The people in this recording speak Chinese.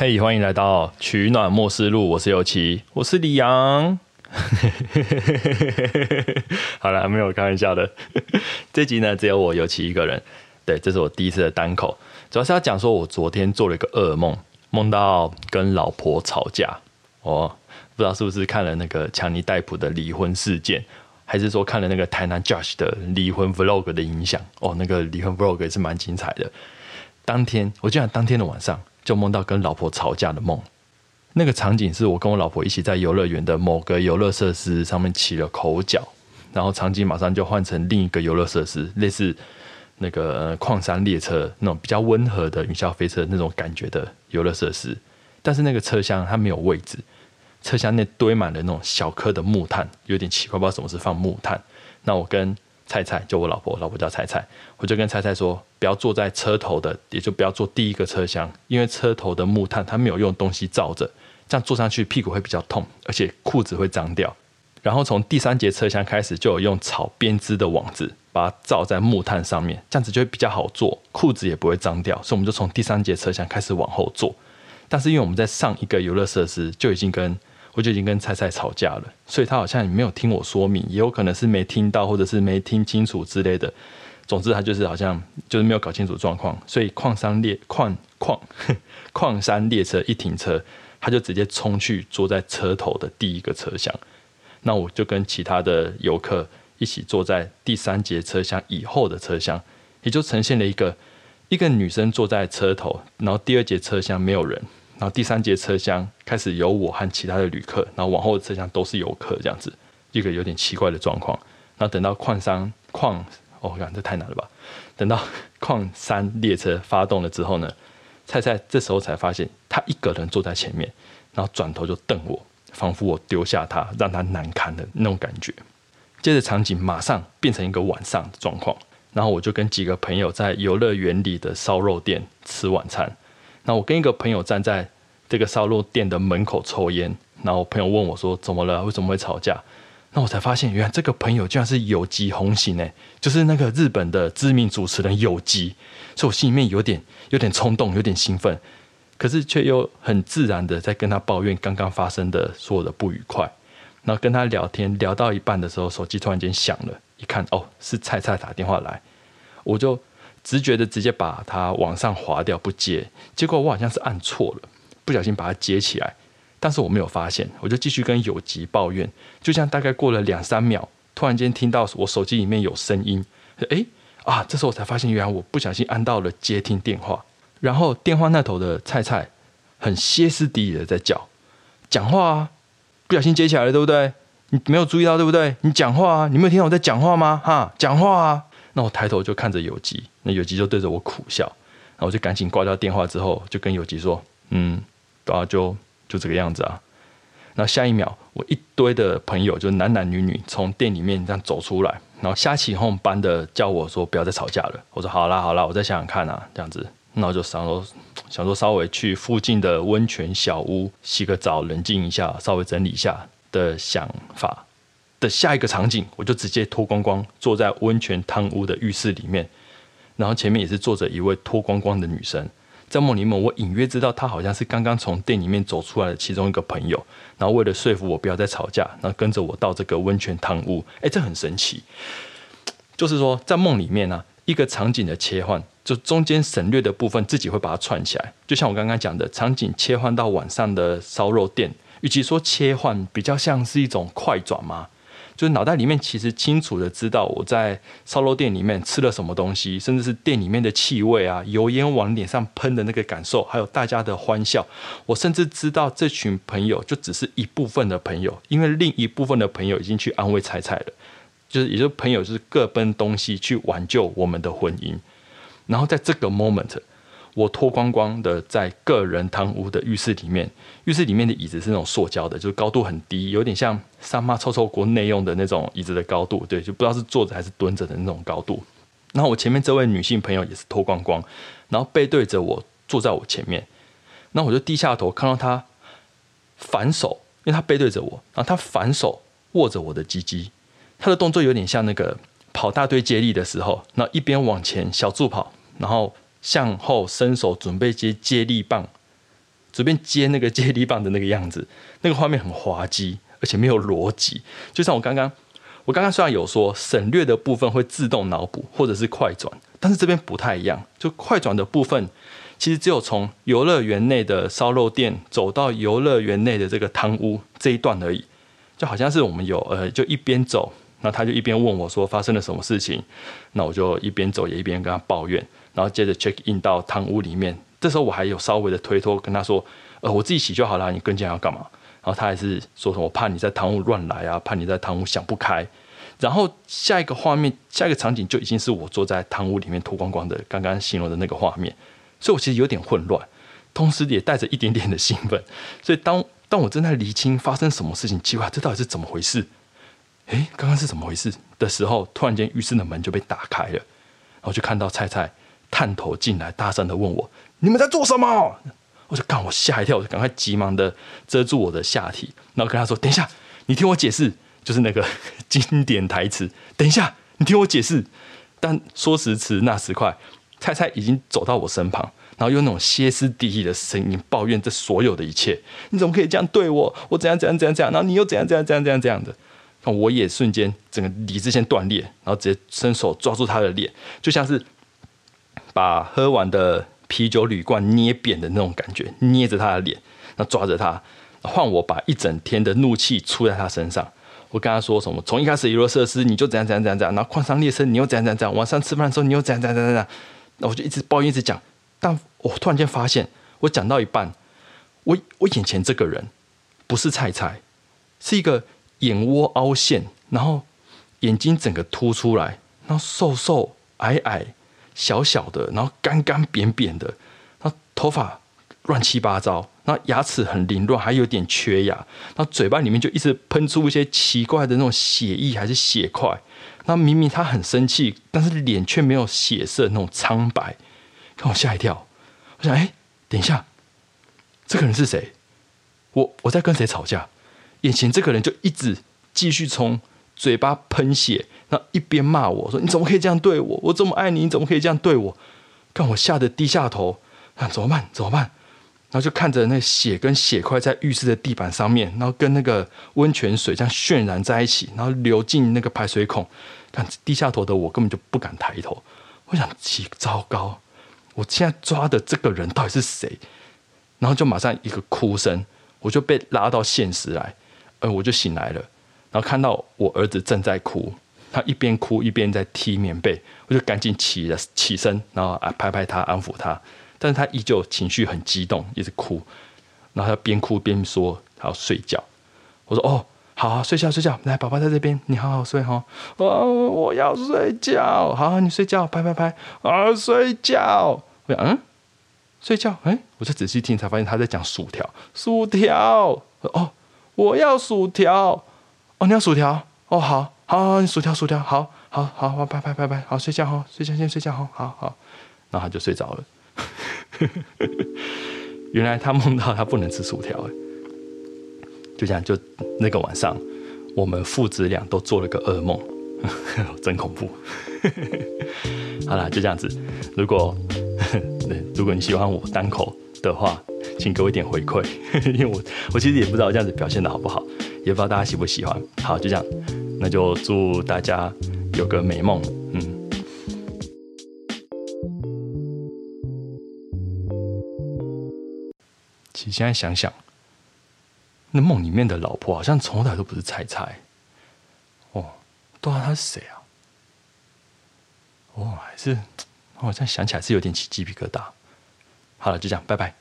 嘿，欢迎来到取暖末世录，我是尤奇，我是李阳。好了，没有开玩笑的。这集呢，只有我尤奇一个人。对，这是我第一次的单口，主要是要讲说我昨天做了一个噩梦，梦到跟老婆吵架。哦，不知道是不是看了那个强尼戴普的离婚事件，还是说看了那个台南 Josh 的离婚 Vlog 的影响？哦，那个离婚 Vlog 也是蛮精彩的。当天，我就想当天的晚上就梦到跟老婆吵架的梦。那个场景是我跟我老婆一起在游乐园的某个游乐设施上面起了口角，然后场景马上就换成另一个游乐设施，类似那个矿山列车那种比较温和的云霄飞车那种感觉的游乐设施。但是那个车厢它没有位置，车厢内堆满了那种小颗的木炭，有点奇怪，不知道什么是放木炭。那我跟菜菜就我老婆，老婆叫菜菜，我就跟菜菜说，不要坐在车头的，也就不要坐第一个车厢，因为车头的木炭它没有用东西罩着，这样坐上去屁股会比较痛，而且裤子会脏掉。然后从第三节车厢开始，就有用草编织的网子把它罩在木炭上面，这样子就会比较好坐，裤子也不会脏掉。所以我们就从第三节车厢开始往后坐。但是因为我们在上一个游乐设施就已经跟。我就已经跟菜菜吵架了，所以他好像也没有听我说明，也有可能是没听到，或者是没听清楚之类的。总之，他就是好像就是没有搞清楚状况，所以矿山列矿矿 矿山列车一停车，他就直接冲去坐在车头的第一个车厢。那我就跟其他的游客一起坐在第三节车厢以后的车厢，也就呈现了一个一个女生坐在车头，然后第二节车厢没有人。然后第三节车厢开始有我和其他的旅客，然后往后的车厢都是游客，这样子一个有点奇怪的状况。然后等到矿山矿，哦，看这太难了吧？等到矿山列车发动了之后呢，菜菜这时候才发现他一个人坐在前面，然后转头就瞪我，仿佛我丢下他，让他难堪的那种感觉。接着场景马上变成一个晚上的状况，然后我就跟几个朋友在游乐园里的烧肉店吃晚餐。那我跟一个朋友站在这个烧肉店的门口抽烟，然后朋友问我说：“怎么了？为什么会吵架？”那我才发现，原来这个朋友居然是有吉红行诶，就是那个日本的知名主持人有吉，所以我心里面有点有点冲动，有点兴奋，可是却又很自然的在跟他抱怨刚刚发生的所有的不愉快。然后跟他聊天聊到一半的时候，手机突然间响了，一看哦，是菜菜打电话来，我就。直觉的直接把它往上滑掉不接，结果我好像是按错了，不小心把它接起来，但是我没有发现，我就继续跟有吉抱怨，就像大概过了两三秒，突然间听到我手机里面有声音，哎啊，这时候我才发现原来我不小心按到了接听电话，然后电话那头的菜菜很歇斯底里的在叫，讲话啊，不小心接起来了，对不对？你没有注意到对不对？你讲话啊，你没有听到我在讲话吗？哈，讲话啊。那我抬头就看着有吉，那有吉就对着我苦笑，然后我就赶紧挂掉电话之后，就跟有吉说：“嗯，对啊，就就这个样子啊。”然后下一秒，我一堆的朋友就男男女女从店里面这样走出来，然后瞎起哄般的叫我说：“不要再吵架了。”我说：“好啦好啦，我再想想看啊，这样子。”那我就想说想说稍微去附近的温泉小屋洗个澡，冷静一下，稍微整理一下的想法。的下一个场景，我就直接脱光光坐在温泉汤屋的浴室里面，然后前面也是坐着一位脱光光的女生。在梦里面，我隐约知道她好像是刚刚从店里面走出来的其中一个朋友。然后为了说服我不要再吵架，然后跟着我到这个温泉汤屋。哎，这很神奇，就是说在梦里面呢，一个场景的切换，就中间省略的部分自己会把它串起来。就像我刚刚讲的，场景切换到晚上的烧肉店，与其说切换，比较像是一种快转吗？就是脑袋里面其实清楚的知道我在烧肉店里面吃了什么东西，甚至是店里面的气味啊，油烟往脸上喷的那个感受，还有大家的欢笑。我甚至知道这群朋友就只是一部分的朋友，因为另一部分的朋友已经去安慰彩彩了。就是，也就朋友就是各奔东西去挽救我们的婚姻。然后在这个 moment。我脱光光的在个人汤屋的浴室里面，浴室里面的椅子是那种塑胶的，就是高度很低，有点像三妈臭臭国内用的那种椅子的高度，对，就不知道是坐着还是蹲着的那种高度。然后我前面这位女性朋友也是脱光光，然后背对着我坐在我前面，那我就低下头看到她反手，因为她背对着我，然后她反手握着我的鸡鸡，她的动作有点像那个跑大队接力的时候，那一边往前小助跑，然后。向后伸手准备接接力棒随便接那个接力棒的那个样子，那个画面很滑稽，而且没有逻辑。就像我刚刚，我刚刚虽然有说省略的部分会自动脑补或者是快转，但是这边不太一样，就快转的部分其实只有从游乐园内的烧肉店走到游乐园内的这个汤屋这一段而已，就好像是我们有呃，就一边走，那他就一边问我说发生了什么事情，那我就一边走也一边跟他抱怨，然后接着 check in 到汤屋里面。这时候我还有稍微的推脱，跟他说：“呃，我自己洗就好了，你跟进来要干嘛？”然后他还是说什么：“我怕你在堂屋乱来啊，怕你在堂屋想不开。”然后下一个画面，下一个场景就已经是我坐在堂屋里面脱光光的，刚刚形容的那个画面。所以我其实有点混乱，同时也带着一点点的兴奋。所以当当我正在厘清发生什么事情，奇怪，这到底是怎么回事？诶，刚刚是怎么回事的时候，突然间浴室的门就被打开了，然后就看到菜菜探头进来，大声的问我。你们在做什么？我就干，我吓一跳，我就赶快急忙的遮住我的下体，然后跟他说：“等一下，你听我解释，就是那个经典台词。等一下，你听我解释。”但说时迟，那时快，菜菜已经走到我身旁，然后用那种歇斯底里的声音抱怨这所有的一切：“你怎么可以这样对我？我怎样怎样怎样怎样？然后你又怎样怎样怎样怎样这样的？”那我也瞬间整个理智线断裂，然后直接伸手抓住他的脸，就像是把喝完的。啤酒铝罐捏扁的那种感觉，捏着他的脸，那抓着他，换我把一整天的怒气出在他身上。我跟他说什么？从一开始游乐设施你就怎样怎样怎样怎样，然后矿山列车你又怎样怎样怎样，晚上吃饭的时候你又怎样怎样怎样怎样。那我就一直抱怨一直讲，但我突然间发现，我讲到一半，我我眼前这个人不是菜菜，是一个眼窝凹陷，然后眼睛整个凸出来，然后瘦瘦矮矮。小小的，然后干干扁扁的，然后头发乱七八糟，然后牙齿很凌乱，还有点缺牙，然后嘴巴里面就一直喷出一些奇怪的那种血液还是血块，那明明他很生气，但是脸却没有血色那种苍白，看我吓一跳，我想哎，等一下，这个人是谁？我我在跟谁吵架？眼前这个人就一直继续从嘴巴喷血。那一边骂我说：“你怎么可以这样对我？我这么爱你，你怎么可以这样对我？”看我吓得低下头，那怎么办？怎么办？然后就看着那血跟血块在浴室的地板上面，然后跟那个温泉水这样渲染在一起，然后流进那个排水孔。看低下头的我根本就不敢抬头。我想，奇糟糕！我现在抓的这个人到底是谁？然后就马上一个哭声，我就被拉到现实来，呃，我就醒来了，然后看到我儿子正在哭。他一边哭一边在踢棉被，我就赶紧起了起身，然后啊拍拍他安抚他，但是他依旧情绪很激动，一直哭，然后他边哭边说他要睡觉。我说哦，好，睡觉睡觉，来，宝宝在这边，你好好睡哈。哦，我要睡觉，好，你睡觉，拍拍拍，啊，睡觉。我讲嗯，睡觉，哎，我就仔细听才发现他在讲薯条，薯条。哦，我要薯条，哦，你要薯条，哦，好。好好，你，薯条薯条，好好好好，拜拜拜拜，好睡觉哈，睡觉先睡觉哈，好好，然后他就睡着了。原来他梦到他不能吃薯条，哎，就这样，就那个晚上，我们父子俩都做了个噩梦，真恐怖。好了，就这样子。如果如果你喜欢我单口的话，请给我一点回馈，因为我我其实也不知道这样子表现的好不好，也不知道大家喜不喜欢。好，就这样。那就祝大家有个美梦，嗯。其实现在想想，那梦里面的老婆好像从来都不是菜菜，哦，对啊，她是谁啊？哦，还是，我现在想起来是有点起鸡皮疙瘩。好了，就这样，拜拜。